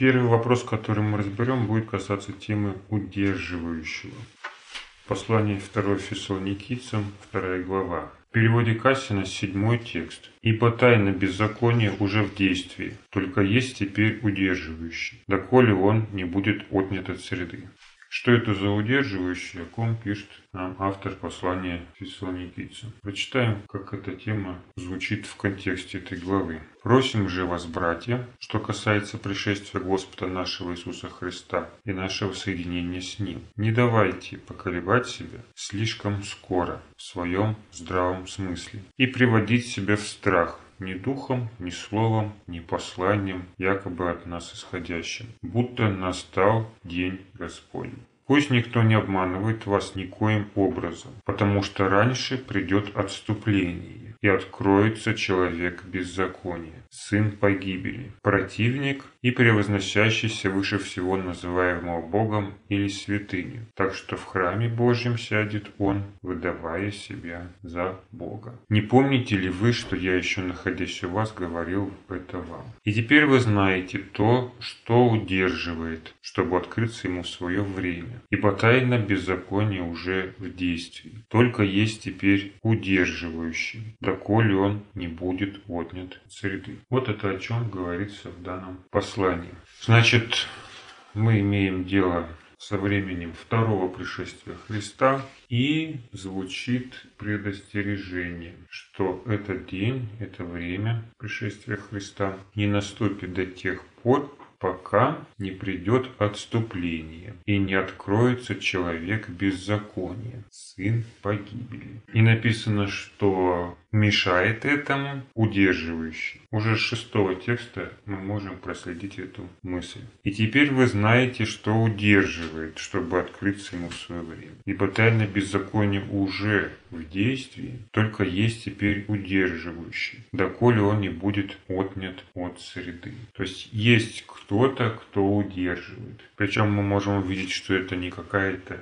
Первый вопрос, который мы разберем, будет касаться темы удерживающего. Послание 2 Фессалоникийцам, 2 глава. В переводе Кассина седьмой текст. «Ибо тайна беззакония уже в действии, только есть теперь удерживающий, доколе он не будет отнят от среды». Что это за удерживающий, о ком пишет нам автор послания фессалоникийцам. Прочитаем, как эта тема звучит в контексте этой главы. «Просим же вас, братья, что касается пришествия Господа нашего Иисуса Христа и нашего соединения с Ним, не давайте поколебать себя слишком скоро в своем здравом смысле и приводить себя в страх, ни духом, ни словом, ни посланием, якобы от нас исходящим, будто настал день Господень. Пусть никто не обманывает вас никоим образом, потому что раньше придет отступление, и откроется человек беззакония, сын погибели, противник и превозносящийся выше всего называемого Богом или святыню, так что в храме Божьем сядет он, выдавая себя за Бога. Не помните ли вы, что я еще находясь у вас говорил это вам? И теперь вы знаете то, что удерживает, чтобы открыться ему в свое время. Ибо тайна беззакония уже в действии. Только есть теперь удерживающий, доколе он не будет отнят среды. Вот это о чем говорится в данном послании. Значит, мы имеем дело со временем второго пришествия Христа, и звучит предостережение, что этот день, это время пришествия Христа не наступит до тех пор, пока не придет отступление и не откроется человек беззакония, сын погибели. И написано, что мешает этому удерживающий. Уже с шестого текста мы можем проследить эту мысль. И теперь вы знаете, что удерживает, чтобы открыться ему в свое время. Ибо тайна беззакония уже в действии, только есть теперь удерживающий, доколе он не будет отнят от среды. То есть есть кто-то, кто удерживает. Причем мы можем увидеть, что это не какая-то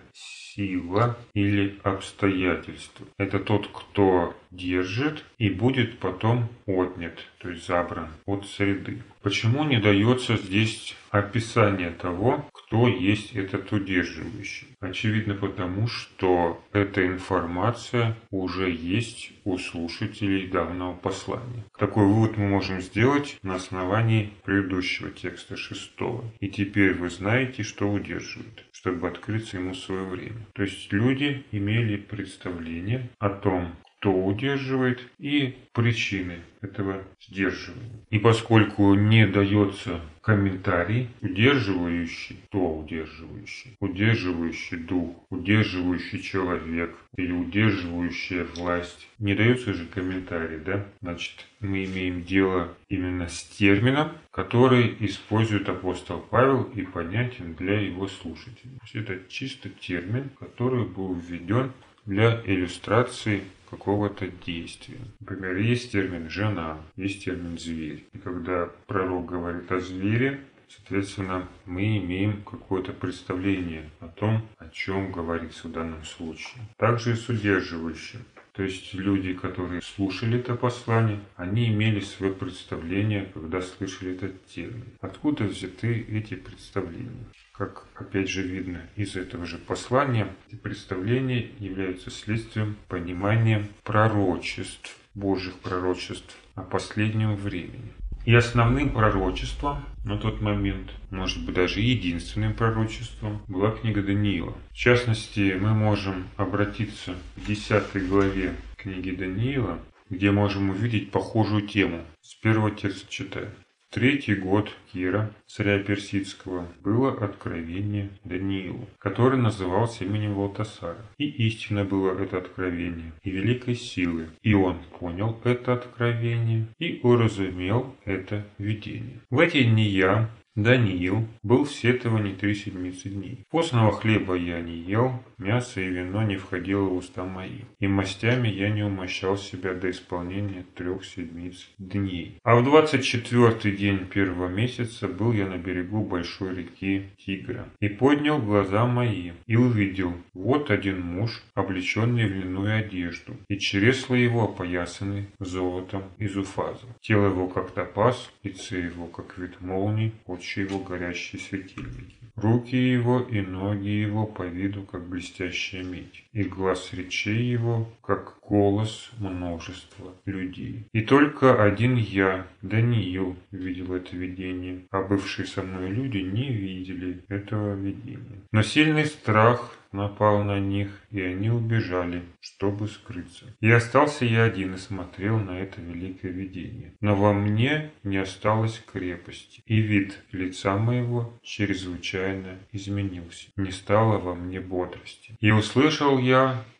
сила или обстоятельство. Это тот, кто держит и будет потом отнят, то есть забран от среды. Почему не дается здесь описание того, кто есть этот удерживающий? Очевидно потому, что эта информация уже есть у слушателей данного послания. Такой вывод мы можем сделать на основании предыдущего текста шестого. И теперь вы знаете, что удерживает чтобы открыться ему в свое время. То есть люди имели представление о том, кто удерживает, и причины этого сдерживания. И поскольку не дается комментарий, удерживающий, кто удерживающий? Удерживающий дух, удерживающий человек или удерживающая власть. Не дается же комментарий, да? Значит, мы имеем дело именно с термином, который использует апостол Павел и понятен для его слушателей. Это чисто термин, который был введен для иллюстрации какого-то действия. Например, есть термин «жена», есть термин «зверь». И когда пророк говорит о звере, Соответственно, мы имеем какое-то представление о том, о чем говорится в данном случае. Также и с удерживающим. То есть люди, которые слушали это послание, они имели свое представление, когда слышали этот термин. Откуда взяты эти представления? Как опять же видно из этого же послания, эти представления являются следствием понимания пророчеств, Божьих пророчеств о последнем времени. И основным пророчеством на тот момент, может быть даже единственным пророчеством, была книга Даниила. В частности, мы можем обратиться к 10 главе книги Даниила, где можем увидеть похожую тему. С первого текста читаю третий год Кира, царя Персидского, было откровение Даниилу, который назывался именем Валтасара. И истинно было это откровение, и великой силы. И он понял это откровение, и уразумел это видение. В эти дни я, Даниил был в сетовании три седмицы дней. Постного хлеба я не ел, мясо и вино не входило в уста мои, и мастями я не умощал себя до исполнения трех седмиц дней. А в двадцать четвертый день первого месяца был я на берегу большой реки Тигра, и поднял глаза мои, и увидел, вот один муж, облеченный в льняную одежду, и чресла его опоясаны золотом из уфаза. Тело его как топаз, лицо его как вид молний, очень очи его горящие светильники. Руки его и ноги его по виду, как блестящая медь, и глаз речей его, как голос множества людей. И только один я, Даниил, видел это видение, а бывшие со мной люди не видели этого видения. Но сильный страх напал на них, и они убежали, чтобы скрыться. И остался я один и смотрел на это великое видение. Но во мне не осталось крепости, и вид лица моего чрезвычайно изменился. Не стало во мне бодрости. И услышал я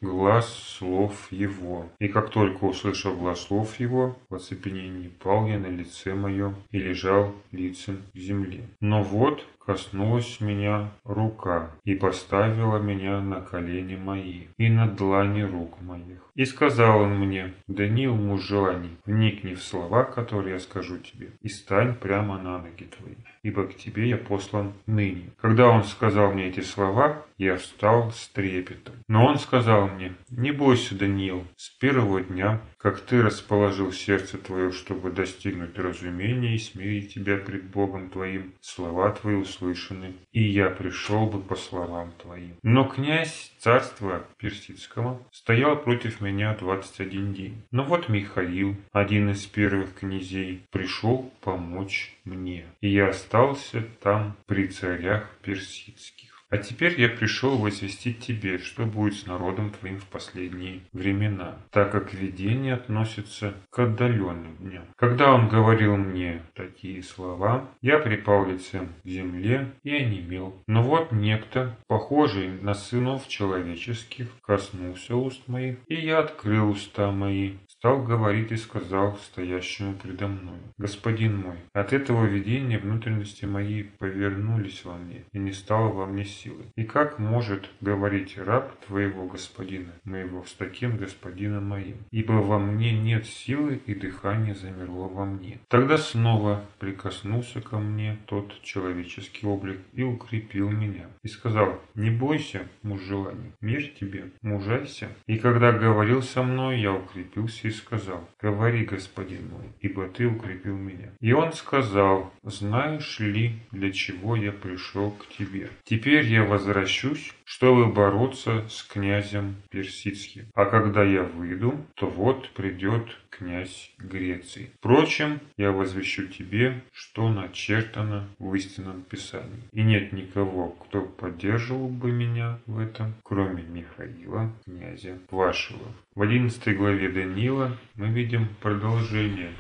глаз слов его. И как только услышал глаз слов его, в оцепенении пал я на лице моем и лежал лицем к земле. Но вот коснулась меня рука и поставила меня на колени мои и на длани рук моих. И сказал он мне, Даниил, муж желаний, вникни в слова, которые я скажу тебе, и стань прямо на ноги твои, ибо к тебе я послан ныне. Когда он сказал мне эти слова, я встал с трепетом. Но он сказал мне, не бойся, Даниил, с первого дня, как ты расположил сердце твое, чтобы достигнуть разумения и смирить тебя пред Богом твоим, слова твои услышаны, и я пришел бы по словам твоим. Но князь царства персидского стоял против меня двадцать один день. Но вот Михаил, один из первых князей, пришел помочь мне, и я остался там при царях персидских. А теперь я пришел возвестить тебе, что будет с народом твоим в последние времена, так как видение относится к отдаленным дням. Когда он говорил мне такие слова, я припал лицем к земле и онемел. Но вот некто, похожий на сынов человеческих, коснулся уст моих, и я открыл уста мои, стал говорить и сказал стоящему предо мной, «Господин мой, от этого видения внутренности мои повернулись во мне, и не стало во мне силы. И как может говорить раб твоего господина, моего с таким господином моим? Ибо во мне нет силы, и дыхание замерло во мне. Тогда снова прикоснулся ко мне тот человеческий облик и укрепил меня. И сказал, не бойся, муж желаний, мир тебе, мужайся. И когда говорил со мной, я укрепился и сказал, говори, господин мой, ибо ты укрепил меня. И он сказал, знаешь ли, для чего я пришел к тебе? Теперь я возвращусь, чтобы бороться с князем персидским. А когда я выйду, то вот придет князь Греции. Впрочем, я возвещу тебе, что начертано в истинном Писании. И нет никого, кто поддерживал бы меня в этом, кроме Михаила, князя вашего. В 11 главе Даниила мы видим продолжение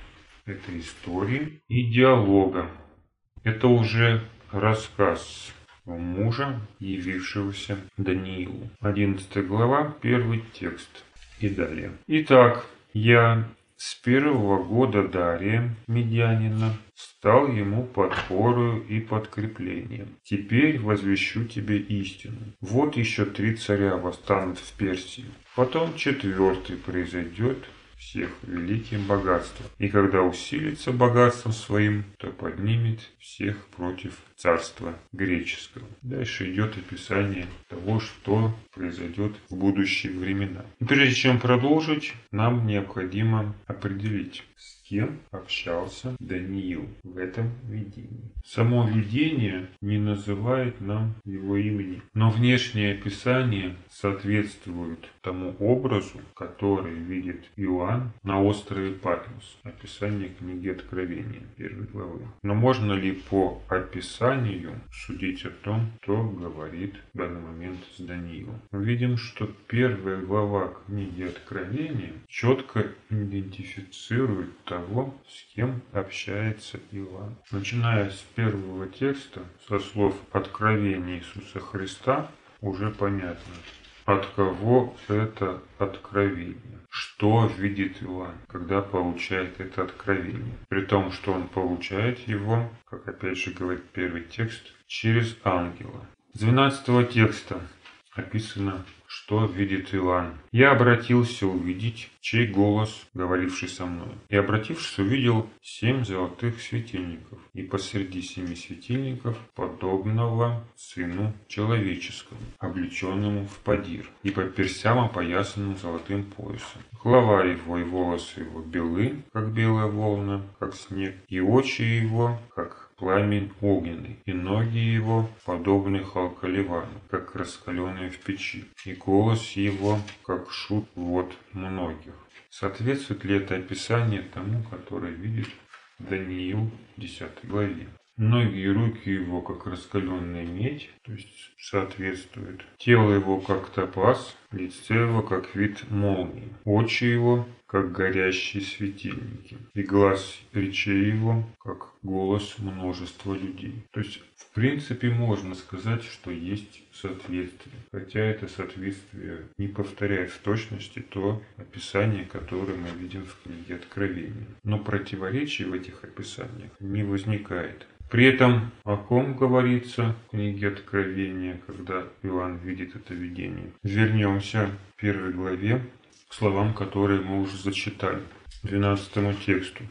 этой истории и диалога. Это уже рассказ мужа, явившегося Даниилу. 11 глава, первый текст и далее. Итак, я с первого года Дария, медианина, стал ему подпорою и подкреплением. Теперь возвещу тебе истину. Вот еще три царя восстанут в Персии. Потом четвертый произойдет, всех великим богатством. И когда усилится богатством своим, то поднимет всех против царства греческого. Дальше идет описание того, что произойдет в будущие времена. И прежде чем продолжить, нам необходимо определить, кем общался Даниил в этом видении. Само видение не называет нам его имени, но внешнее описание соответствует тому образу, который видит Иоанн на острове Патмос. Описание книги Откровения, первой главы. Но можно ли по описанию судить о том, кто говорит в данный момент с Даниилом? Мы видим, что первая глава книги Откровения четко идентифицирует того, с кем общается Иоанн. Начиная с первого текста, со слов откровения Иисуса Христа, уже понятно, от кого это откровение. Что видит Иоанн, когда получает это откровение? При том, что он получает его, как опять же говорит первый текст, через ангела. С 12 текста описано что видит Иоанн. Я обратился увидеть, чей голос, говоривший со мной. И обратившись, увидел семь золотых светильников, и посреди семи светильников подобного сыну человеческому, облеченному в падир, и по персям опоясанным золотым поясом. Голова его и волосы его белы, как белая волна, как снег, и очи его, как пламень огненный, и ноги его подобны халкаливану, как раскаленные в печи, и голос его, как шут вод многих. Соответствует ли это описание тому, которое видит Даниил в 10 главе? Ноги и руки его, как раскаленная медь, то есть соответствует. Тело его, как топаз, лице его, как вид молнии. Очи его, как горящие светильники. И глаз речей его, как голос множества людей. То есть, в принципе, можно сказать, что есть соответствие. Хотя это соответствие не повторяет в точности то описание, которое мы видим в книге Откровения. Но противоречий в этих описаниях не возникает. При этом о ком говорится в книге Откровения, когда Иоанн видит это видение. Вернемся в первой главе к словам, которые мы уже зачитали, 12 тексту.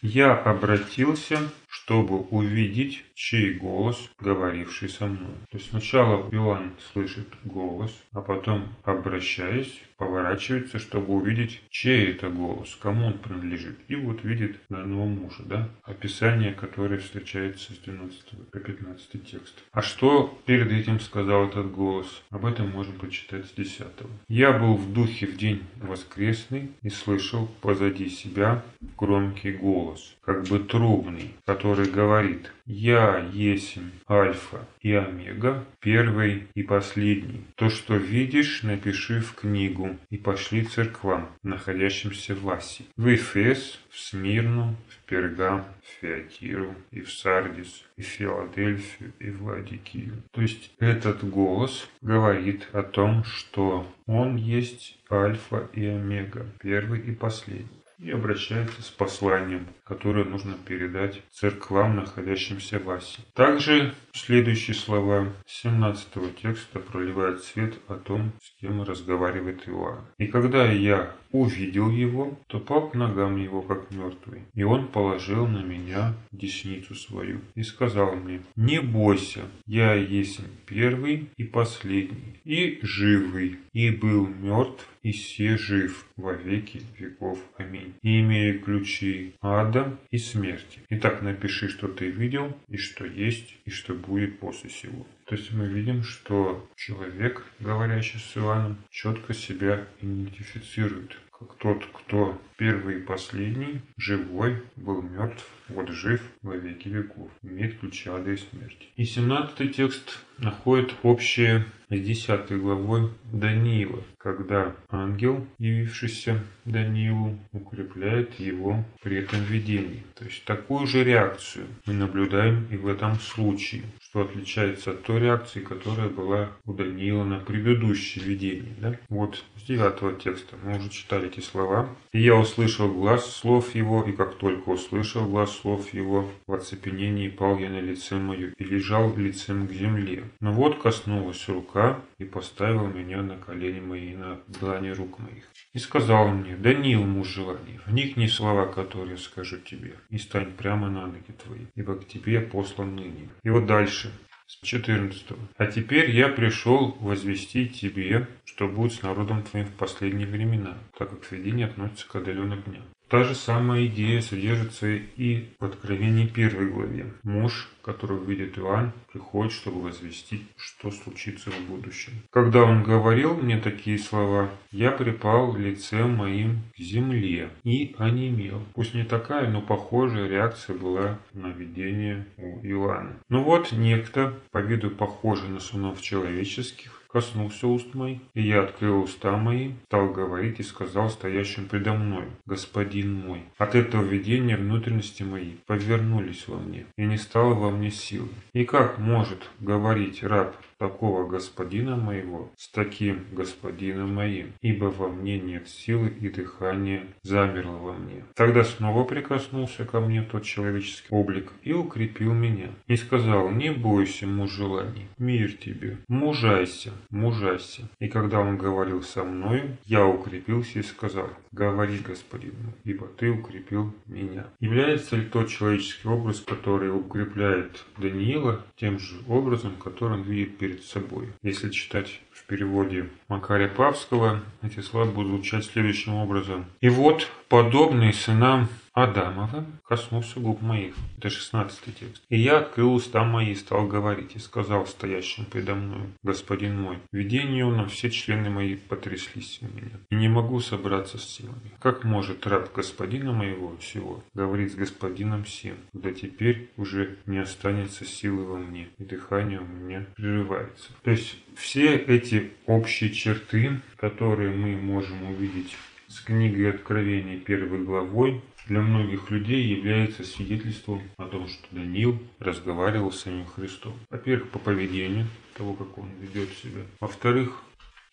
«Я обратился чтобы увидеть, чей голос, говоривший со мной. То есть сначала Иоанн слышит голос, а потом, обращаясь, поворачивается, чтобы увидеть, чей это голос, кому он принадлежит. И вот видит данного мужа, да, описание, которое встречается с 12 по 15 текст. А что перед этим сказал этот голос? Об этом можно прочитать с 10. «Я был в духе в день воскресный и слышал позади себя громкий голос, как бы трубный, который который говорит «Я есмь Альфа и Омега, первый и последний. То, что видишь, напиши в книгу и пошли церквам, находящимся в Асии, в Эфес, в Смирну, в Пергам, в Феатиру и в Сардис, и в Филадельфию, и в Ладикию». То есть этот голос говорит о том, что он есть Альфа и Омега, первый и последний и обращается с посланием, которое нужно передать церквам, находящимся в Асии. Также следующие слова 17 текста проливают свет о том, с кем разговаривает Иоанн. «И когда я увидел его, то пал к ногам его, как мертвый. И он положил на меня десницу свою и сказал мне, не бойся, я есть первый и последний, и живый, и был мертв, и се жив во веки веков. Аминь. И имею ключи ада и смерти. Итак, напиши, что ты видел, и что есть, и что будет после сего. То есть мы видим, что человек, говорящий с Иоанном, четко себя идентифицирует как тот, кто первый и последний, живой, был мертв, вот жив во веки веков, имеет ключи ада и смерти. И 17 текст находит общее с 10 главой Даниила, когда ангел, явившийся Даниилу, укрепляет его при этом видении. То есть такую же реакцию мы наблюдаем и в этом случае, что отличается от той реакции, которая была у Даниила на предыдущее видение. Да? Вот с 9 текста мы уже читали эти слова. «И я услышал глаз слов его, и как только услышал глаз слов его, в оцепенении пал я на лице мое и лежал лицем к земле. Но вот коснулась рука и поставила меня на колени мои на длани рук моих. И сказал мне, Даниил, муж желаний, вникни слова, которые скажу тебе, и стань прямо на ноги твои, ибо к тебе послан ныне. И вот дальше. 14. А теперь я пришел возвестить тебе, что будет с народом твоим в последние времена, так как видение относится к отдаленным дням. Та же самая идея содержится и в Откровении первой главе. Муж, которого видит Иоанн, приходит, чтобы возвестить, что случится в будущем. Когда он говорил мне такие слова, я припал лицем моим к земле и онемел. Пусть не такая, но похожая реакция была на видение у Иоанна. Ну вот некто, по виду похожий на сынов человеческих, коснулся уст моих, и я открыл уста мои, стал говорить и сказал стоящим предо мной, «Господин мой». От этого видения внутренности мои повернулись во мне, и не стало во мне силы. И как может говорить раб такого господина моего с таким господином моим, ибо во мне нет силы и дыхание замерло во мне. Тогда снова прикоснулся ко мне тот человеческий облик и укрепил меня. И сказал, не бойся, муж желаний, мир тебе, мужайся, мужайся. И когда он говорил со мною, я укрепился и сказал, говори, господин мой, ибо ты укрепил меня. Является ли тот человеческий образ, который укрепляет Даниила, тем же образом, который он видит перед перед собой. Если читать в переводе Макария Павского, эти слова будут звучать следующим образом. «И вот, подобные сынам Адамова коснулся губ моих. Это 16 текст. И я открыл уста мои и стал говорить, и сказал стоящим предо мною, Господин мой, видению на все члены мои потряслись у меня, и не могу собраться с силами. Как может раб господина моего всего говорить с господином сим, когда теперь уже не останется силы во мне, и дыхание у меня прерывается. То есть все эти общие черты, которые мы можем увидеть с книгой Откровения первой главой, для многих людей является свидетельством о том, что Даниил разговаривал с самим Христом. Во-первых, по поведению того, как он ведет себя. Во-вторых,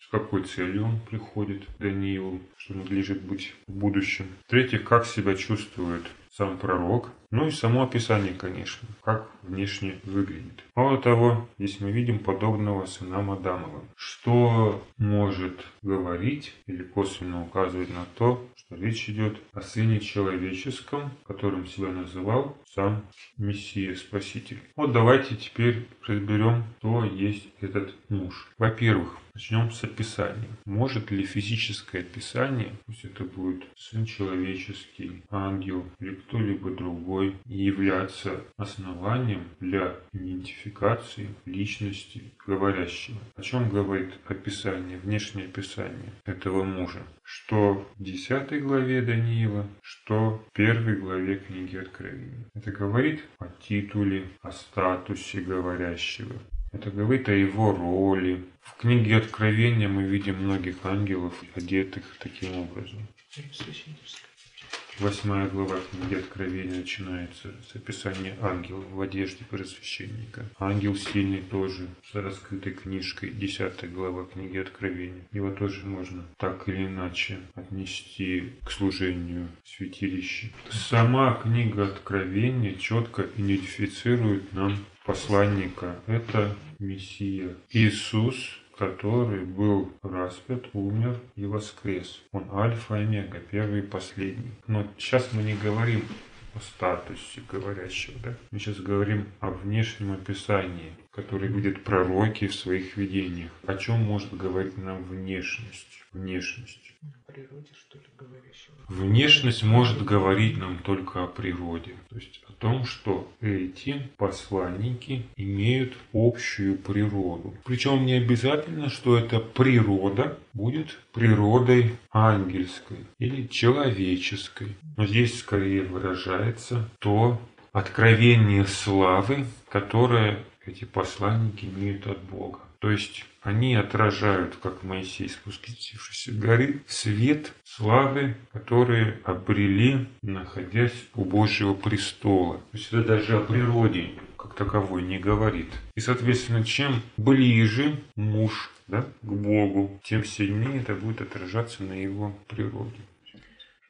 с какой целью он приходит к Даниилу, что надлежит быть в будущем. В-третьих, как себя чувствует сам пророк, ну и само описание, конечно, как внешне выглядит. Мало того, здесь мы видим подобного сынам Адамова, что может говорить или косвенно указывать на то, что речь идет о сыне человеческом, которым себя называл сам Мессия Спаситель. Вот давайте теперь разберем, кто есть этот муж. Во-первых, Начнем с описания. Может ли физическое описание, пусть это будет сын человеческий, ангел или кто-либо другой, являться основанием для идентификации личности говорящего? О чем говорит описание, внешнее описание этого мужа? Что в 10 главе Даниила, что в первой главе книги Откровения. Это говорит о титуле, о статусе говорящего. Это говорит о его роли. В книге Откровения мы видим многих ангелов, одетых таким образом. Восьмая глава книги Откровения начинается с описания ангела в одежде первосвященника. Ангел сильный тоже с раскрытой книжкой. Десятая глава книги Откровения. Его тоже можно так или иначе отнести к служению святилища. Сама книга Откровения четко идентифицирует нам посланника. Это Мессия. Иисус, который был распят, умер и воскрес. Он альфа и омега, первый и последний. Но сейчас мы не говорим о статусе говорящего, да? Мы сейчас говорим о внешнем описании, которое видят пророки в своих видениях. О чем может говорить нам внешность? Внешность. О природе, что ли, говорящего? Внешность может говорить нам только о природе. То есть том, что эти посланники имеют общую природу. Причем не обязательно, что эта природа будет природой ангельской или человеческой. Но здесь скорее выражается то откровение славы, которое эти посланники имеют от Бога. То есть они отражают, как Моисей, спустившийся с горы, свет славы, которые обрели, находясь у Божьего престола. То есть это даже о природе как таковой не говорит. И, соответственно, чем ближе муж да, к Богу, тем сильнее это будет отражаться на его природе.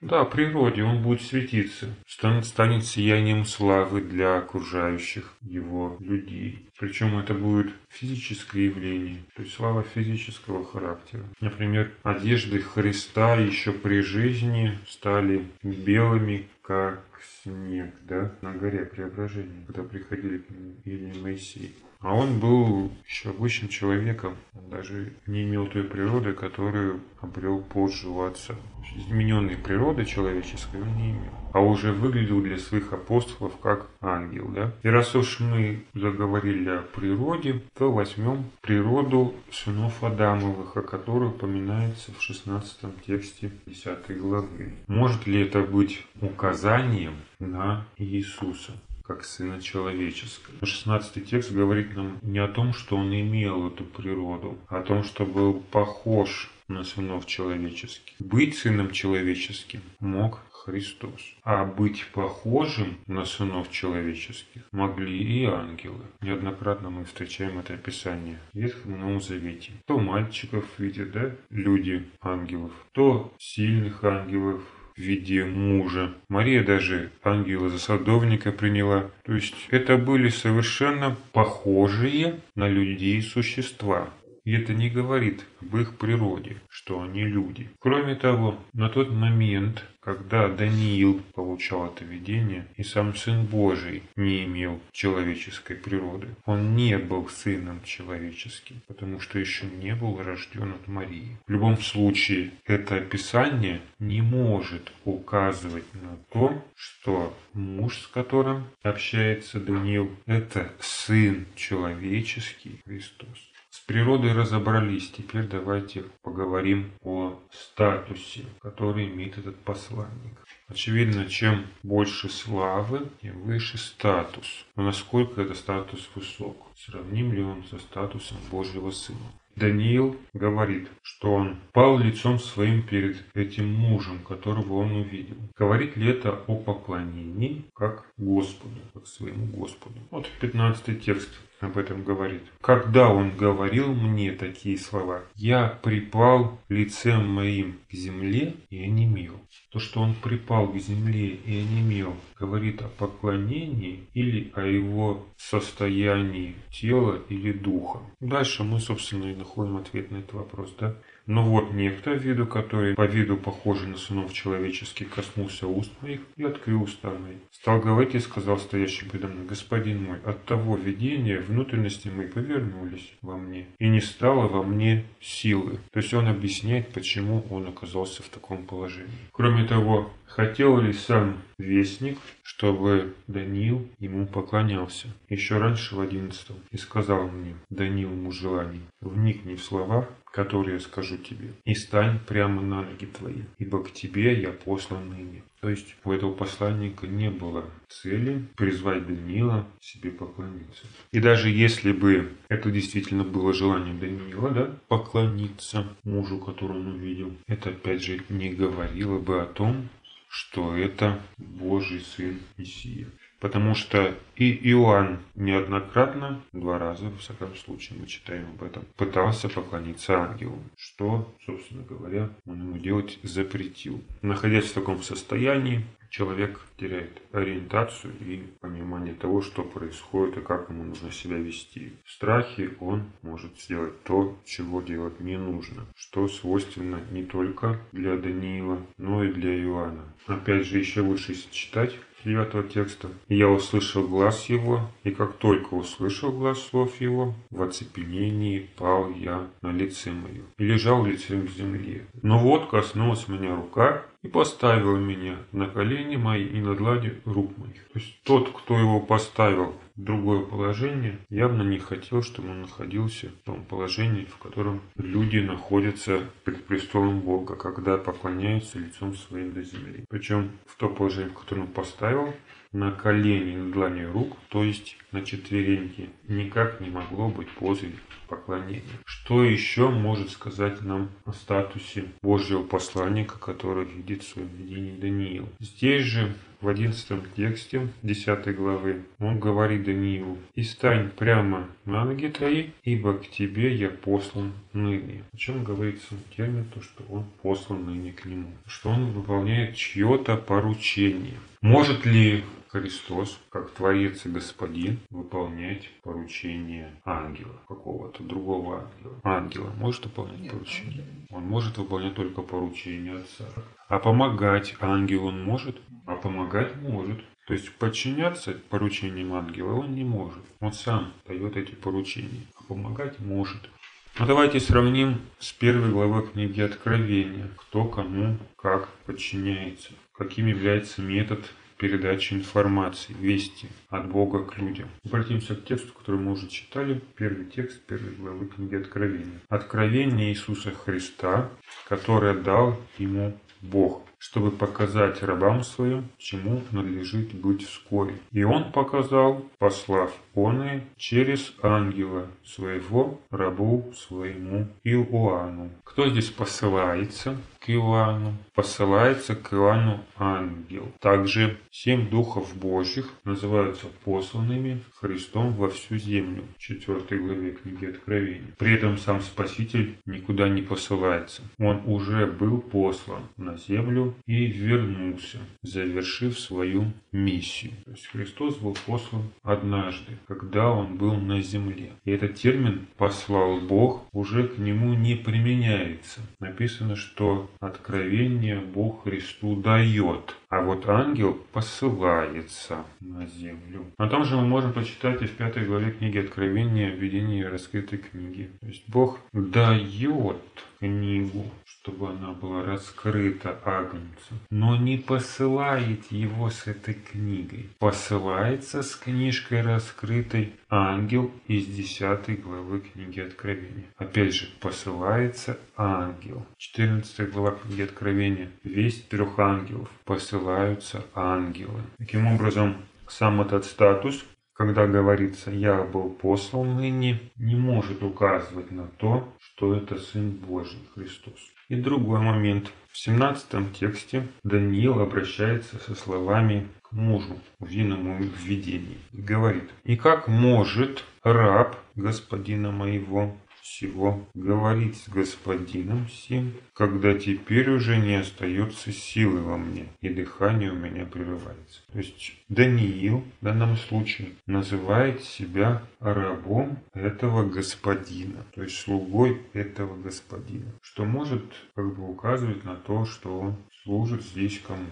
Да, природе он будет светиться, станет сиянием славы для окружающих его людей. Причем это будет физическое явление, то есть слава физического характера. Например, одежды Христа еще при жизни стали белыми, как снег, да, на горе преображения, когда приходили к нему или Моисей. А он был еще обычным человеком, он даже не имел той природы, которую обрел позже у отца. Измененной природы человеческой он не имел, а уже выглядел для своих апостолов как ангел. Да? И раз уж мы заговорили о природе, то возьмем природу сынов Адамовых, о которой упоминается в 16 тексте 10 главы. Может ли это быть указанием на Иисуса? как Сына Человеческого. 16 текст говорит нам не о том, что он имел эту природу, а о том, что был похож на сынов человеческих. Быть сыном человеческим мог Христос. А быть похожим на сынов человеческих могли и ангелы. Неоднократно мы встречаем это описание в Ветхом Новом Завете. То мальчиков видят, да, люди ангелов, то сильных ангелов, в виде мужа. Мария даже ангела за садовника приняла. То есть это были совершенно похожие на людей существа. И это не говорит об их природе, что они люди. Кроме того, на тот момент, когда Даниил получал это видение, и сам Сын Божий не имел человеческой природы. Он не был сыном человеческим, потому что еще не был рожден от Марии. В любом случае, это описание не может указывать на то, что муж, с которым общается Даниил, это сын человеческий Христос. С природой разобрались, теперь давайте поговорим о статусе, который имеет этот посланник. Очевидно, чем больше славы, тем выше статус. Но насколько этот статус высок? Сравним ли он со статусом Божьего Сына? Даниил говорит, что он пал лицом своим перед этим мужем, которого он увидел. Говорит ли это о поклонении как Господу, как своему Господу? Вот 15 текст об этом говорит. Когда он говорил мне такие слова, я припал лицем моим к земле и онемел. То, что он припал к земле и онемел, говорит о поклонении или о его состоянии тела или духа. Дальше мы, собственно, и находим ответ на этот вопрос. Да? Но вот некто, виду который по виду похожий на сынов человеческих, коснулся уст моих и открыл уста мои. Стал говорить и сказал стоящий передо мной, господин мой, от того видения внутренности мои повернулись во мне, и не стало во мне силы. То есть он объясняет, почему он оказался в таком положении. Кроме того, хотел ли сам вестник, чтобы Даниил ему поклонялся. Еще раньше в одиннадцатом и сказал мне, Даниил муж желаний, вникни в слова, которые я скажу тебе, и стань прямо на ноги твои, ибо к тебе я послан ныне. То есть у этого посланника не было цели призвать Даниила себе поклониться. И даже если бы это действительно было желанием Даниила, да, поклониться мужу, которого он увидел, это опять же не говорило бы о том, что это Божий Сын Мессия. Потому что и Иоанн неоднократно, два раза, в всяком случае, мы читаем об этом, пытался поклониться ангелу, что, собственно говоря, он ему делать запретил. Находясь в таком состоянии, человек теряет ориентацию и понимание того, что происходит и как ему нужно себя вести. В страхе он может сделать то, чего делать не нужно, что свойственно не только для Даниила, но и для Иоанна. Опять же, еще лучше читать 9 текста. «Я услышал глаз его, и как только услышал глаз слов его, в оцепенении пал я на лице мое и лежал лицем к земле. Но вот коснулась меня рука и поставила меня на колени мои и на длани рук моих». То есть тот, кто его поставил в другое положение, явно не хотел, чтобы он находился в том положении, в котором люди находятся пред престолом Бога, когда поклоняются лицом своим до земли. Причем в то положение, в котором он поставил, на колени, на длани рук, то есть на четвереньки, никак не могло быть позой поклонения. Что еще может сказать нам о статусе Божьего посланника, который видит в своем видении Даниил? Здесь же в 11 тексте 10 главы он говорит Даниилу, «И стань прямо на ноги твои, ибо к тебе я послан ныне». О чем говорится термин, то, что он послан ныне к нему, что он выполняет чье-то поручение. Может ли Христос, как Творец и Господин, выполнять поручение ангела, какого-то другого ангела. Ангела может выполнять Нет, поручение? Он может выполнять только поручение Отца. А помогать ангелу он может? А помогать может. То есть подчиняться поручениям ангела он не может. Он сам дает эти поручения. А помогать может. Ну давайте сравним с первой главой книги Откровения. Кто кому как подчиняется. Каким является метод передачи информации, вести от Бога к людям. Обратимся к тексту, который мы уже читали. Первый текст первой главы книги Откровения. Откровение Иисуса Христа, которое дал ему Бог чтобы показать рабам своим, чему надлежит быть вскоре. И он показал, послав оные через ангела своего рабу своему Иоанну. Кто здесь посылается к Иоанну? Посылается к Иоанну ангел. Также семь духов Божьих называются посланными Христом во всю землю. В 4 главе книги Откровения. При этом сам Спаситель никуда не посылается. Он уже был послан на землю и вернулся, завершив свою миссию. То есть Христос был послан однажды, когда он был на земле. И этот термин «послал Бог» уже к нему не применяется. Написано, что откровение Бог Христу дает, а вот ангел посылается на землю. О том же мы можем почитать и в пятой главе книги Откровения «Введение раскрытой книги». То есть Бог дает книгу, чтобы она была раскрыта Агнцу, но не посылает его с этой книгой. Посылается с книжкой раскрытой ангел из 10 главы книги Откровения. Опять же, посылается ангел. 14 глава книги Откровения. Весь трех ангелов. Посылаются ангелы. Таким образом, сам этот статус когда говорится «я был послан ныне», не может указывать на то, что это Сын Божий Христос. И другой момент. В 17 тексте Даниил обращается со словами к мужу, в видении, и говорит «И как может раб господина моего всего говорить с господином сим, когда теперь уже не остается силы во мне, и дыхание у меня прерывается. То есть Даниил в данном случае называет себя рабом этого господина, то есть слугой этого господина, что может как бы указывать на то, что он служит здесь кому?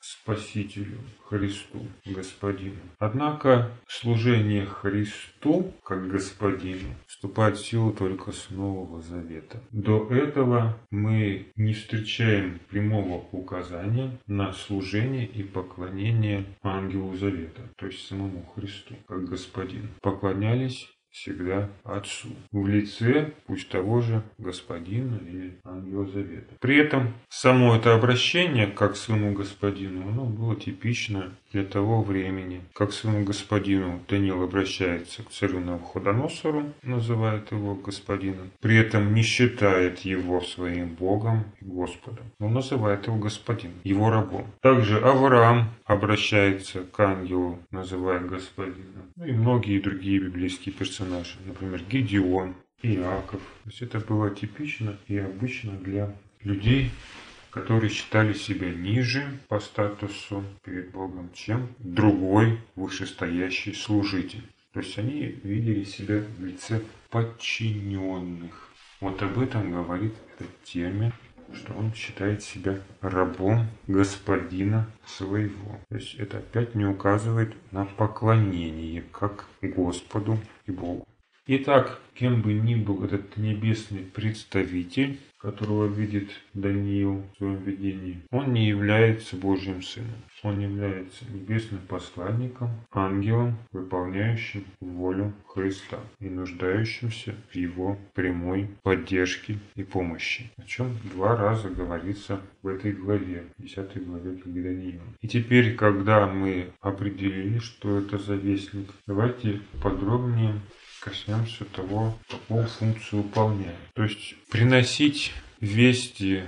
Спасителю Христу, Господину. Однако служение Христу, как Господину, вступает в силу только с Нового Завета. До этого мы не встречаем прямого указания на служение и поклонение Ангелу Завета, то есть самому Христу, как Господину. Поклонялись всегда Отцу в лице пусть того же Господина или Ангела Завета. При этом само это обращение как своему Господину, оно было типично для того времени. Как своему Господину Даниил обращается к царю Навуходоносору, называет его Господином, при этом не считает его своим Богом и Господом, но называет его Господином, его рабом. Также Авраам обращается к ангелу, называя Господином, ну и многие другие библейские персонажи, например, Гедеон, Иаков. То есть это было типично и обычно для людей, которые считали себя ниже по статусу перед Богом, чем другой вышестоящий служитель. То есть они видели себя в лице подчиненных. Вот об этом говорит этот термин, что он считает себя рабом господина своего. То есть это опять не указывает на поклонение как Господу и Богу. Итак, кем бы ни был этот небесный представитель, которого видит Даниил в своем видении, он не является Божьим Сыном. Он является небесным посланником, ангелом, выполняющим волю Христа и нуждающимся в его прямой поддержке и помощи, о чем два раза говорится в этой главе, 10 главе книги Даниила. И теперь, когда мы определили, что это за вестник, давайте подробнее коснемся того, какую функцию выполняет. То есть приносить вести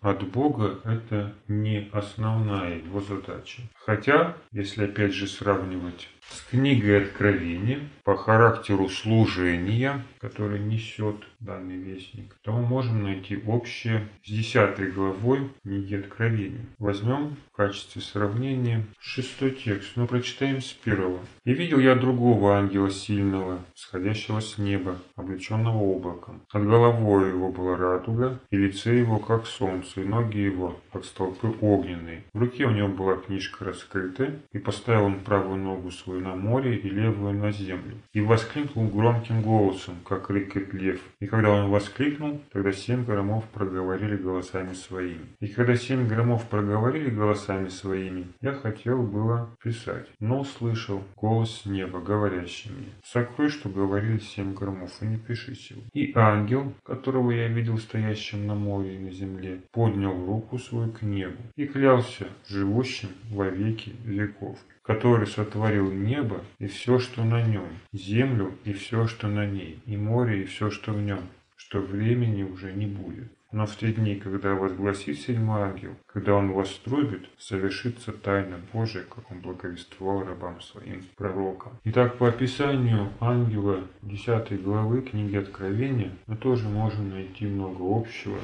от Бога – это не основная его задача. Хотя, если опять же сравнивать с книгой Откровения по характеру служения, который несет данный вестник, то мы можем найти общее с 10 главой книги Откровения. Возьмем в качестве сравнения шестой текст, но прочитаем с первого. «И видел я другого ангела сильного, сходящего с неба, облеченного облаком. От головой его была радуга, и лице его как солнце, и ноги его как столпы огненные. В руке у него была книжка раскрытая, и поставил он правую ногу свою правую на море и левую на землю. И воскликнул громким голосом, как рыкает лев. И когда он воскликнул, тогда семь громов проговорили голосами своими. И когда семь громов проговорили голосами своими, я хотел было писать, но услышал голос неба, говорящий мне, «Сокрой, что говорили семь громов, и не пиши сего». И ангел, которого я видел стоящим на море и на земле, поднял руку свою к небу и клялся живущим во веки веков который сотворил небо и все, что на нем, землю и все, что на ней, и море и все, что в нем, что времени уже не будет. Но в те дни, когда возгласит седьмой ангел, когда он вас трубит, совершится тайна Божия, как он благовествовал рабам своим пророкам. Итак, по описанию ангела 10 главы книги Откровения мы тоже можем найти много общего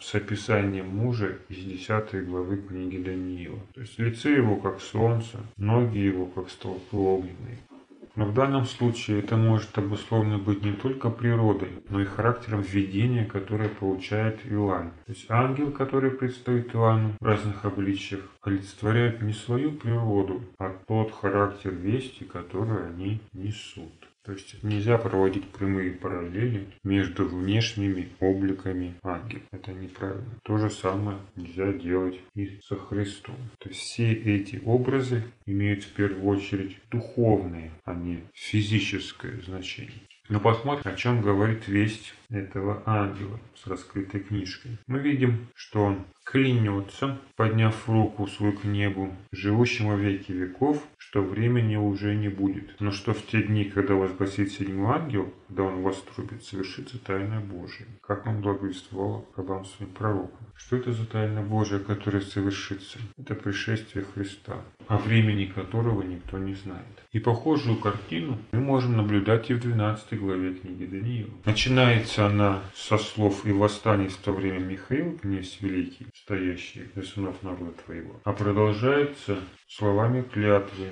с описанием мужа из 10 главы книги Даниила. То есть лице его как солнце, ноги его как столпы огненные. Но в данном случае это может обусловлено быть не только природой, но и характером видения, которое получает Иоанн. То есть ангел, который предстоит Иоанну в разных обличиях, олицетворяет не свою природу, а тот характер вести, который они несут. То есть нельзя проводить прямые параллели между внешними обликами ангелов. Это неправильно. То же самое нельзя делать и со Христом. То есть все эти образы имеют в первую очередь духовное, а не физическое значение. Но посмотрим, о чем говорит весть этого ангела с раскрытой книжкой. Мы видим, что он клянется, подняв руку свою к небу, живущему веки веков, что времени уже не будет. Но что в те дни, когда возгласит седьмой ангел, когда он вострубит, совершится тайна Божия, как он благовествовал рабам своим пророкам. Что это за тайна Божия, которая совершится? Это пришествие Христа, о времени которого никто не знает. И похожую картину мы можем наблюдать и в 12 главе книги Даниила. Начинается она со слов «И восстанет в то время Михаил, князь великий, стоящий для сынов народа твоего», а продолжается словами клятвы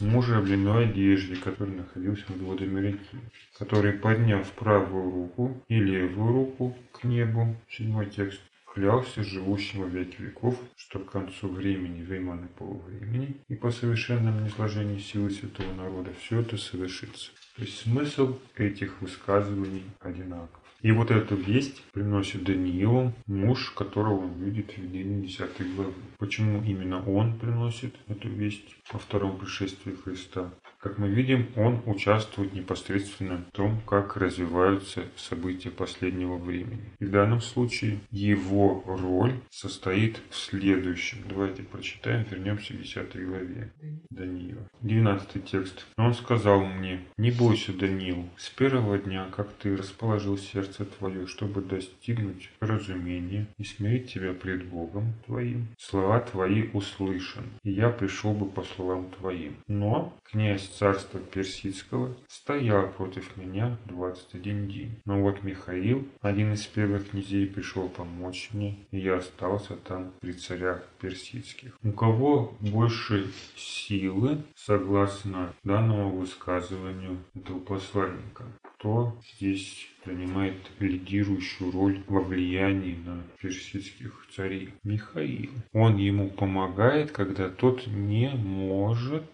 мужа в длинной одежде, который находился над водами реки, который, подняв правую руку и левую руку к небу, седьмой текст, клялся живущим во веки веков, что к концу времени, времен и полувремени и по совершенному низложению силы святого народа все это совершится. То есть смысл этих высказываний одинаков. И вот эту весть приносит Даниилу, муж, которого он видит в видении 10 главы. Почему именно он приносит эту весть о втором пришествии Христа? Как мы видим, он участвует непосредственно в том, как развиваются события последнего времени. И в данном случае его роль состоит в следующем. Давайте прочитаем, вернемся к 10 главе Даниила. 12 текст. Он сказал мне, не бойся, Даниил, с первого дня, как ты расположил сердце твое, чтобы достигнуть разумения и смирить тебя пред Богом твоим, слова твои услышан, и я пришел бы по словам твоим. Но князь царства Персидского стоял против меня 21 день. Но вот Михаил, один из первых князей, пришел помочь мне, и я остался там при царях персидских. У кого больше силы, согласно данному высказыванию этого посланника? Кто здесь занимает лидирующую роль во влиянии на персидских царей? Михаил. Он ему помогает, когда тот не может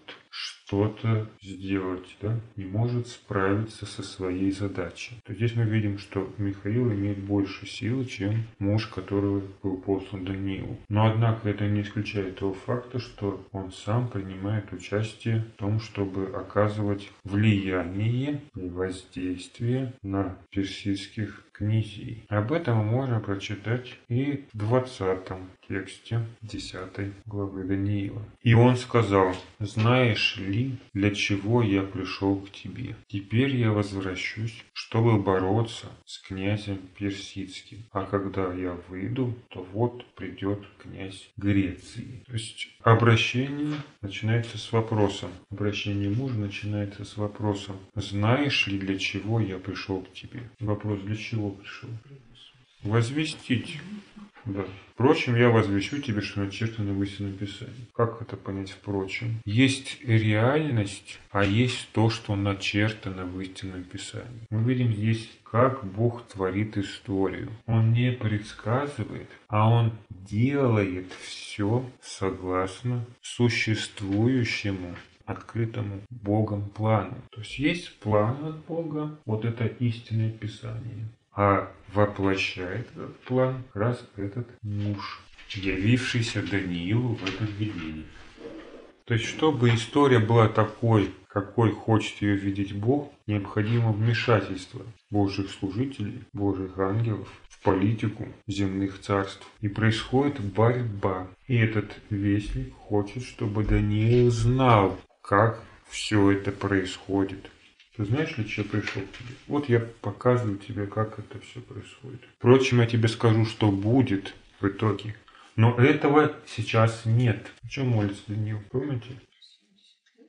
что-то сделать, да, не может справиться со своей задачей. То здесь мы видим, что Михаил имеет больше силы, чем муж, которого был послан Даниилу. Но однако это не исключает того факта, что он сам принимает участие в том, чтобы оказывать влияние и воздействие на персидских князей. Об этом можем прочитать и в 20 тексте 10 главы Даниила. И он сказал, знаешь ли, для чего я пришел к тебе? Теперь я возвращусь, чтобы бороться с князем персидским. А когда я выйду, то вот придет князь Греции. То есть обращение начинается с вопросом. Обращение мужа начинается с вопросом. Знаешь ли, для чего я пришел к тебе? Вопрос, для чего пришел? Возвестить. Да. Впрочем, я возвещу тебе, что начертано в истинном Писании. Как это понять впрочем? Есть реальность, а есть то, что начертано в истинном Писании. Мы видим здесь, как Бог творит историю. Он не предсказывает, а Он делает все согласно существующему открытому Богом плану. То есть есть план от Бога, вот это истинное Писание а воплощает этот план как раз этот муж, явившийся Даниилу в этом видении. То есть, чтобы история была такой, какой хочет ее видеть Бог, необходимо вмешательство Божьих служителей, Божьих ангелов в политику земных царств. И происходит борьба. И этот вестник хочет, чтобы Даниил знал, как все это происходит. Ты знаешь ли, что пришел к тебе? Вот я показываю тебе, как это все происходит. Впрочем, я тебе скажу, что будет в итоге. Но этого сейчас нет. О чем молится Даниил, помните?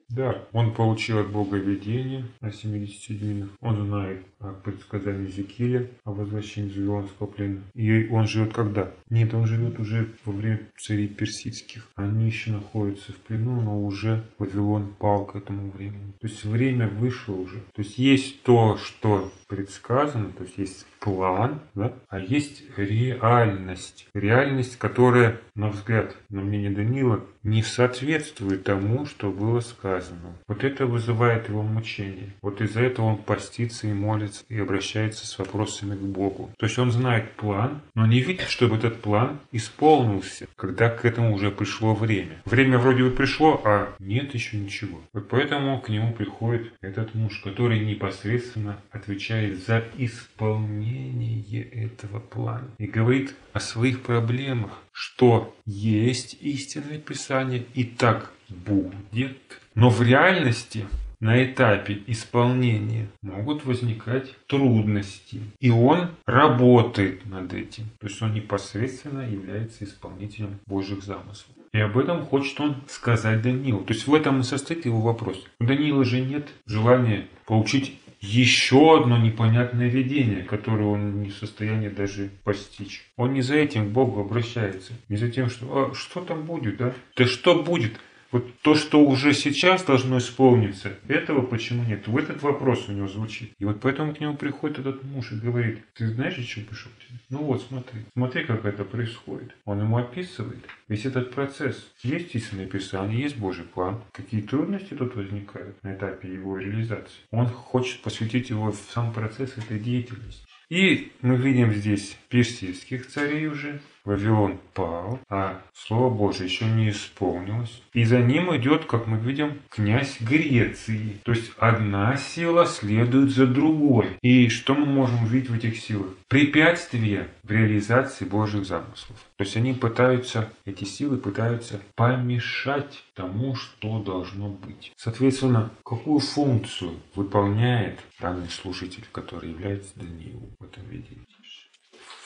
Да, он получил от Бога видение о 70 днях. Он знает о предсказании Зекиля о возвращении из Вавилонского плена. И он живет когда? Нет, он живет уже во время царей персидских. Они еще находятся в плену, но уже Вавилон пал к этому времени. То есть время вышло уже. То есть есть то, что предсказано, то есть есть план, да, а есть реальность. Реальность, которая, на взгляд, на мнение Данила, не соответствует тому, что было сказано. Вот это вызывает его мучение. Вот из-за этого он постится и молится, и обращается с вопросами к Богу. То есть он знает план, но не видит, чтобы этот план исполнился, когда к этому уже пришло время. Время вроде бы пришло, а нет еще ничего. Вот поэтому к нему приходит этот муж, который непосредственно отвечает за исполнение этого плана и говорит о своих проблемах, что есть истинное Писание и так будет. Но в реальности на этапе исполнения могут возникать трудности. И он работает над этим. То есть он непосредственно является исполнителем Божьих замыслов. И об этом хочет он сказать Даниилу. То есть в этом и состоит его вопрос. У Даниила же нет желания получить еще одно непонятное видение, которое он не в состоянии даже постичь. Он не за этим к Богу обращается, не за тем, что а, что там будет, да? Да что будет? Вот то, что уже сейчас должно исполниться, этого почему нет? В этот вопрос у него звучит. И вот поэтому к нему приходит этот муж и говорит, ты знаешь, о чем пришел тебе? Ну вот, смотри, смотри, как это происходит. Он ему описывает весь этот процесс. Есть истинное Писание, есть Божий план. Какие трудности тут возникают на этапе его реализации? Он хочет посвятить его в сам процесс этой деятельности. И мы видим здесь персидских царей уже, Вавилон пал, а Слово Божие еще не исполнилось. И за ним идет, как мы видим, князь Греции. То есть одна сила следует за другой. И что мы можем увидеть в этих силах? Препятствие в реализации Божьих замыслов. То есть они пытаются, эти силы пытаются помешать тому, что должно быть. Соответственно, какую функцию выполняет данный служитель, который является Даниилом в этом видении?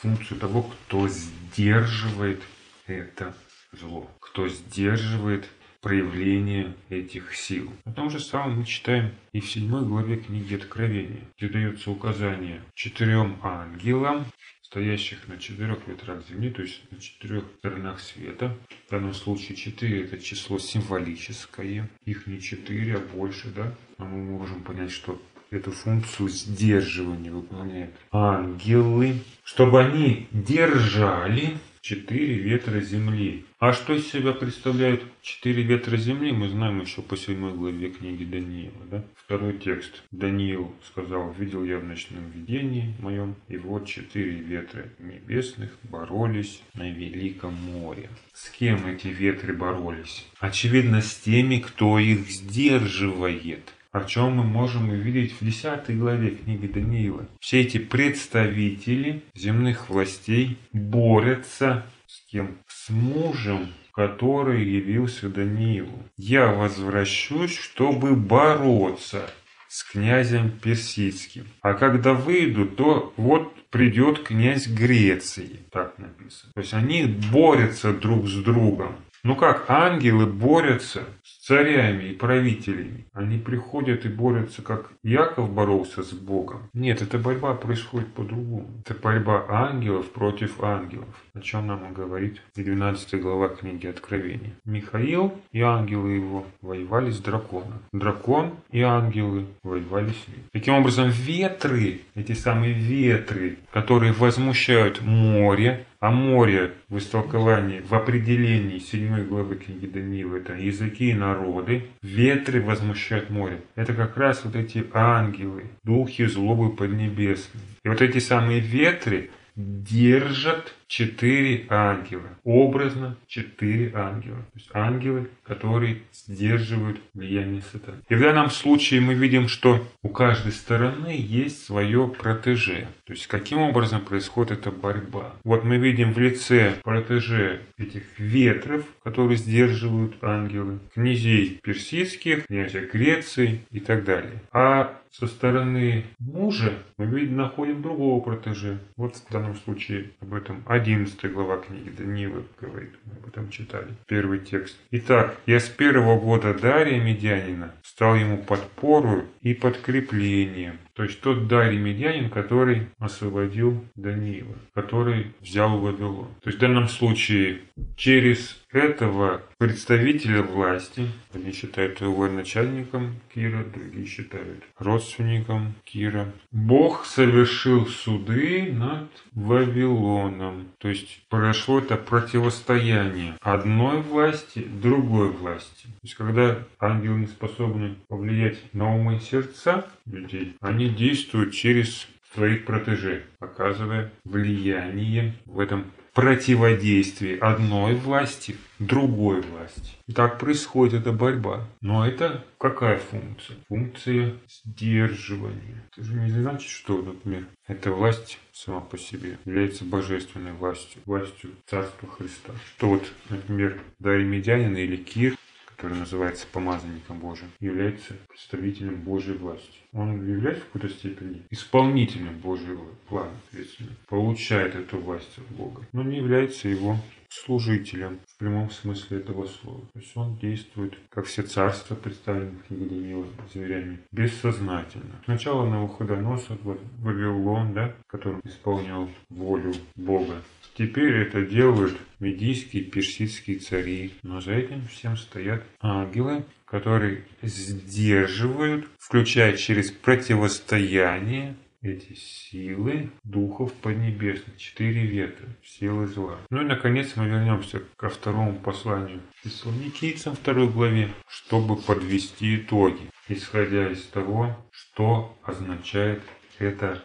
Функцию того, кто сдерживает это зло, кто сдерживает проявление этих сил. О том же самом мы читаем и в седьмой главе книги Откровения, где дается указание четырем ангелам, стоящих на четырех ветрах земли, то есть на четырех сторонах света. В данном случае четыре это число символическое, их не четыре, а больше, да? Но мы можем понять, что эту функцию сдерживания выполняют ангелы, чтобы они держали четыре ветра земли. А что из себя представляют четыре ветра земли, мы знаем еще по седьмой главе книги Даниила. Да? Второй текст. Даниил сказал, видел я в ночном видении моем, и вот четыре ветра небесных боролись на великом море. С кем эти ветры боролись? Очевидно, с теми, кто их сдерживает о чем мы можем увидеть в 10 главе книги Даниила. Все эти представители земных властей борются с кем? С мужем, который явился Даниилу. Я возвращусь, чтобы бороться с князем персидским. А когда выйду, то вот придет князь Греции. Так написано. То есть они борются друг с другом. Ну как ангелы борются царями и правителями. Они приходят и борются, как Яков боролся с Богом. Нет, эта борьба происходит по-другому. Это борьба ангелов против ангелов. О чем нам говорит 12 глава книги Откровения. Михаил и ангелы его воевали с драконом. Дракон и ангелы воевали с ним. Таким образом, ветры, эти самые ветры, которые возмущают море, а море в истолковании, в определении 7 главы книги Даниила это языки и народы, ветры возмущают море. Это как раз вот эти ангелы, духи злобы поднебесные. И вот эти самые ветры держат четыре ангела. Образно четыре ангела. То есть ангелы, которые сдерживают влияние сатаны. И в данном случае мы видим, что у каждой стороны есть свое протеже. То есть каким образом происходит эта борьба. Вот мы видим в лице протеже этих ветров, которые сдерживают ангелы, князей персидских, князя Греции и так далее. А со стороны мужа мы видим, находим другого протеже. Вот в данном случае об этом 11 глава книги Даниила говорит. Мы об этом читали. Первый текст. Итак, я с первого года Дария Медянина стал ему подпору и подкреплением. То есть тот Дарий Медянин, который освободил Даниила, который взял Вавилон. То есть в данном случае через этого представителя власти, одни считают его начальником Кира, другие считают родственником Кира, Бог совершил суды над Вавилоном. То есть произошло это противостояние одной власти другой власти. То есть когда ангелы не способны повлиять на умы сердца людей, они действуют через своих протеже, оказывая влияние в этом противодействии одной власти другой власти. И так происходит эта борьба. Но это какая функция? Функция сдерживания. Это же не значит, что, например, эта власть сама по себе является божественной властью, властью Царства Христа. Что вот, например, Дарья Медянина или Кир который называется помазанником Божиим, является представителем Божьей власти. Он является в какой-то степени исполнителем Божьего плана, соответственно, получает эту власть от Бога, но не является его служителем в прямом смысле этого слова. То есть он действует, как все царства, представленные в книге Даниила зверями, бессознательно. Сначала на Навуходоносор, Вавилон, да, который исполнял волю Бога. Теперь это делают медийские, персидские цари. Но за этим всем стоят ангелы, которые сдерживают, включая через противостояние эти силы духов поднебесных, четыре ветра, силы зла. Ну и наконец мы вернемся ко второму посланию Фессалоникийцам, второй главе, чтобы подвести итоги, исходя из того, что означает это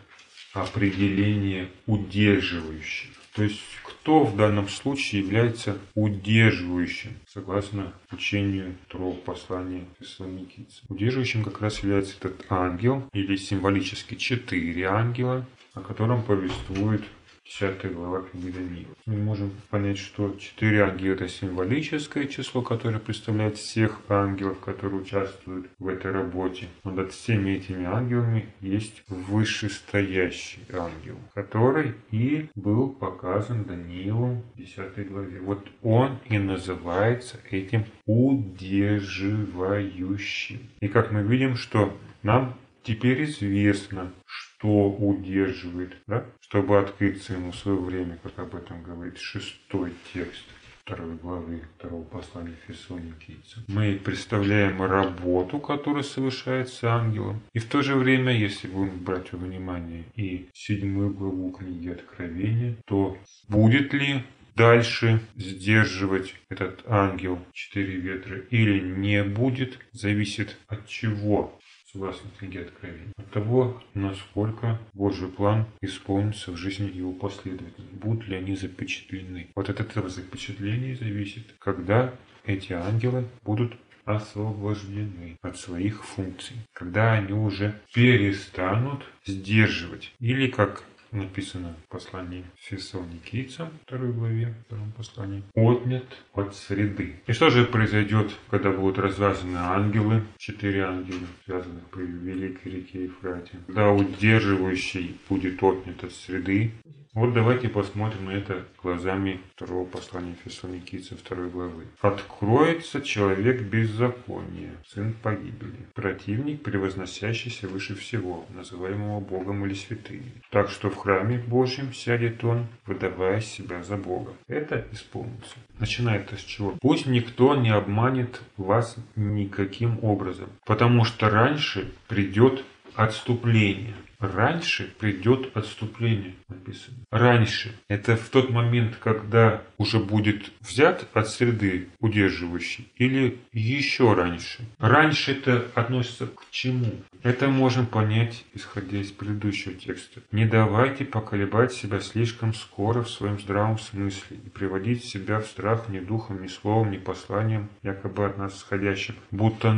определение удерживающее. То есть кто в данном случае является удерживающим, согласно учению второго послания Фессалоникийцам. Удерживающим как раз является этот ангел, или символически четыре ангела, о котором повествует 10 глава книги Даниила. Мы можем понять, что четыре ангела это символическое число, которое представляет всех ангелов, которые участвуют в этой работе. Но над всеми этими ангелами есть вышестоящий ангел, который и был показан Даниилу в 10 главе. Вот он и называется этим удерживающим. И как мы видим, что нам теперь известно, что удерживает, да? чтобы открыться ему в свое время, как об этом говорит шестой текст второй главы второго послания Фессалоникийцам. Мы представляем работу, которая совершается ангелом. И в то же время, если будем брать во внимание и седьмую главу книги Откровения, то будет ли дальше сдерживать этот ангел четыре ветра или не будет, зависит от чего согласно книге Откровения, от того, насколько Божий план исполнится в жизни его последователей, будут ли они запечатлены. Вот от этого запечатления зависит, когда эти ангелы будут освобождены от своих функций, когда они уже перестанут сдерживать. Или, как написано в послании Фессалоникийцам, второй главе, втором послании, отнят от среды. И что же произойдет, когда будут развязаны ангелы, четыре ангела, связанных по великой реке Ефрате, когда удерживающий будет отнят от среды, вот давайте посмотрим на это глазами второго послания Фессалоникийцам второй главы. «Откроется человек беззакония, сын погибели, противник, превозносящийся выше всего, называемого Богом или святыми. Так что в храме Божьем сядет он, выдавая себя за Бога». Это исполнится. Начинает с чего? Пусть никто не обманет вас никаким образом, потому что раньше придет отступление. Раньше придет отступление, написано. Раньше. Это в тот момент, когда уже будет взят от среды удерживающий, или еще раньше. Раньше это относится к чему? Это можно понять, исходя из предыдущего текста. Не давайте поколебать себя слишком скоро в своем здравом смысле и приводить себя в страх ни духом, ни словом, ни посланием, якобы от нас исходящим, будто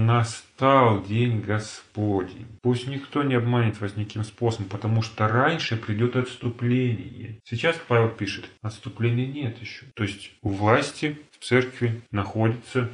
настал день Господень. Пусть никто не обманет вас никаким способом, потому что раньше придет отступление. Сейчас Павел пишет, отступления нет еще. То есть у власти в церкви находится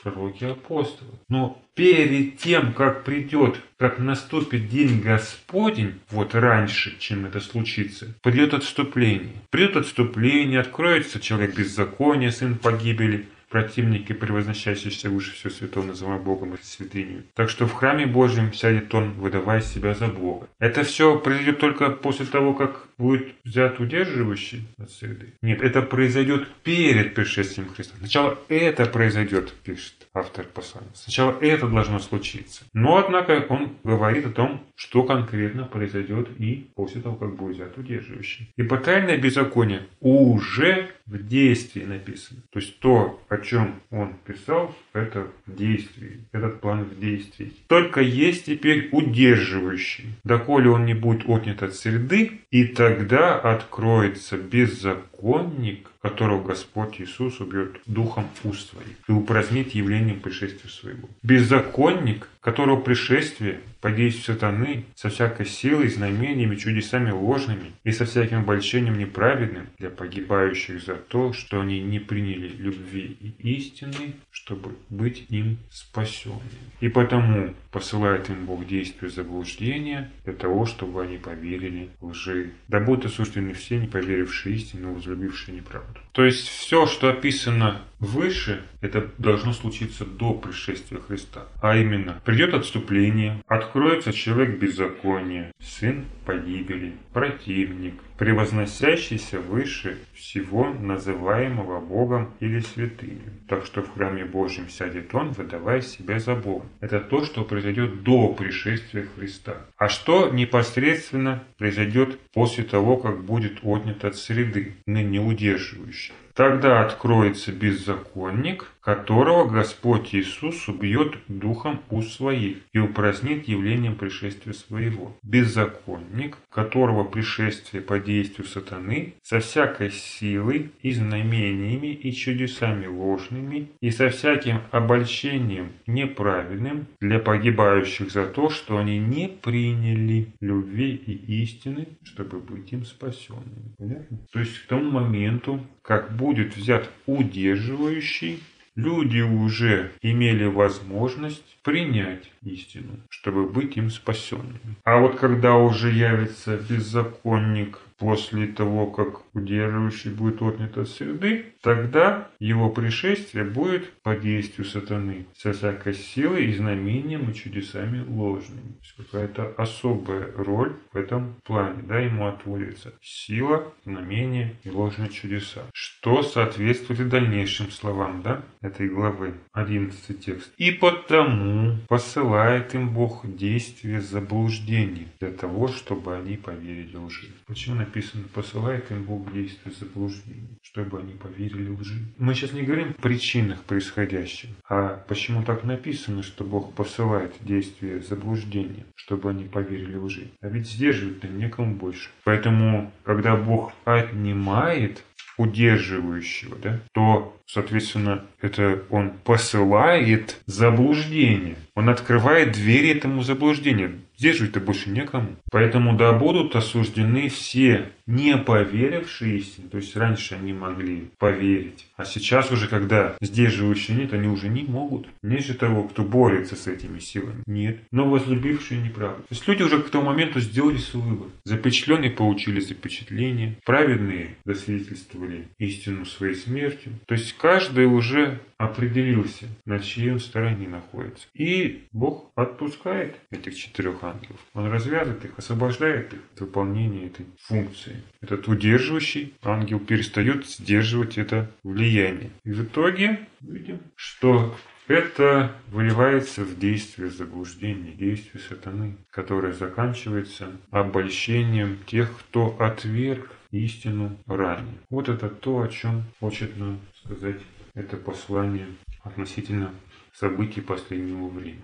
пророки апостолы. Но перед тем, как придет, как наступит день Господень, вот раньше, чем это случится, придет отступление. Придет отступление, откроется человек беззакония, сын погибели, противники, превозносящиеся выше всего святого, называя Богом и святыню. Так что в храме Божьем сядет он, выдавая себя за Бога. Это все произойдет только после того, как будет взят удерживающий от среды. Нет, это произойдет перед пришествием Христа. Сначала это произойдет, пишет автор послания. Сначала это должно случиться. Но, однако, он говорит о том, что конкретно произойдет и после того, как будет взят удерживающий. Ибо тайное беззаконие уже в действии написано. То есть то, о чем он писал, это в действии. Этот план в действии. Только есть теперь удерживающий. Доколе он не будет отнят от среды, и тогда откроется беззаконник, которого Господь Иисус убьет духом уст своих и упразднит явлением пришествия своего. Беззаконник, которого пришествие по действию сатаны со всякой силой, знамениями, чудесами ложными и со всяким обольщением неправедным для погибающих за то, что они не приняли любви и истины, чтобы быть им спасенными. И потому посылает им Бог действие заблуждения для того, чтобы они поверили лжи. Да будут осуждены все, не поверившие истину, возлюбившие неправду. То есть все, что описано выше, это должно случиться до пришествия Христа. А именно, придет отступление, откроется человек беззакония, сын погибели, противник, превозносящийся выше всего называемого Богом или святыню. Так что в храме Божьем сядет он, выдавая себя за Бога. Это то, что произойдет до пришествия Христа. А что непосредственно произойдет после того, как будет отнят от среды, ныне удерживающий? Тогда откроется беззаконник, которого Господь Иисус убьет духом у своих и упразднит явлением пришествия своего. Беззаконник, которого пришествие по действию сатаны со всякой силой и знамениями и чудесами ложными и со всяким обольщением неправедным для погибающих за то, что они не приняли любви и истины, чтобы быть им спасенными. Понятно? То есть к тому моменту, как будет взят удерживающий, люди уже имели возможность принять истину, чтобы быть им спасенными. А вот когда уже явится беззаконник после того, как удерживающий будет отнят от среды, тогда его пришествие будет по действию сатаны со всякой силой и знамением и чудесами ложными. Какая-то особая роль в этом плане, да, ему отводится сила, знамение и ложные чудеса, что соответствует и дальнейшим словам, да, этой главы, 11 текст. И потому посылает им Бог действие заблуждений для того, чтобы они поверили лжи. Почему написано, посылает им Бог действие заблуждений, чтобы они поверили лжи. Мы сейчас не говорим о причинах происходящего, а почему так написано, что Бог посылает действие заблуждения, чтобы они поверили лжи. А ведь сдерживать-то некому больше. Поэтому, когда Бог отнимает удерживающего, да, то, соответственно, это он посылает заблуждение. Он открывает двери этому заблуждению. Сдерживать-то больше некому. Поэтому да будут осуждены все не поверившие истине. То есть раньше они могли поверить. А сейчас уже, когда сдерживающие нет, они уже не могут. Нет же того, кто борется с этими силами. Нет. Но возлюбившие неправду. То есть люди уже к тому моменту сделали свой вывод. Запечатленные получили запечатление. Праведные засвидетельствовали истину своей смертью. То есть каждый уже определился, на чьей он стороне находится. И Бог отпускает этих четырех ангелов. Он развязывает их, освобождает их от выполнения этой функции. Этот удерживающий ангел перестает сдерживать это влияние. И в итоге видим, что это выливается в действие заблуждения, действие сатаны, которое заканчивается обольщением тех, кто отверг истину ранее. Вот это то, о чем хочет нам сказать это послание относительно событий последнего времени.